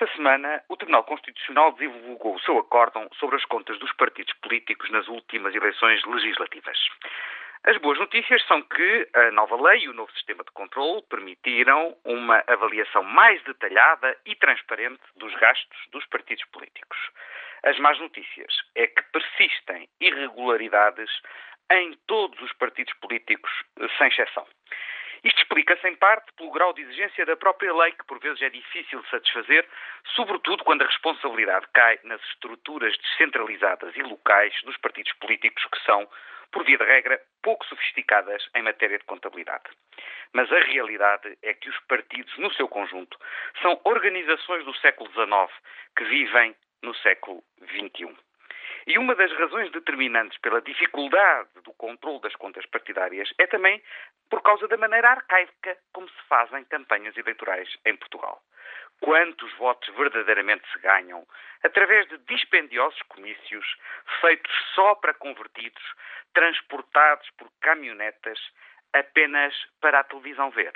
Esta semana, o Tribunal Constitucional divulgou o seu acórdão sobre as contas dos partidos políticos nas últimas eleições legislativas. As boas notícias são que a nova lei e o novo sistema de controle permitiram uma avaliação mais detalhada e transparente dos gastos dos partidos políticos. As más notícias é que persistem irregularidades em todos os partidos políticos, sem exceção. Isto explica-se em parte pelo grau de exigência da própria lei, que por vezes é difícil de satisfazer, sobretudo quando a responsabilidade cai nas estruturas descentralizadas e locais dos partidos políticos, que são, por via de regra, pouco sofisticadas em matéria de contabilidade. Mas a realidade é que os partidos, no seu conjunto, são organizações do século XIX que vivem no século XXI. E uma das razões determinantes pela dificuldade do controle das contas partidárias é também por causa da maneira arcaica como se fazem campanhas eleitorais em Portugal. Quantos votos verdadeiramente se ganham através de dispendiosos comícios feitos só para convertidos, transportados por caminhonetas apenas para a televisão ver?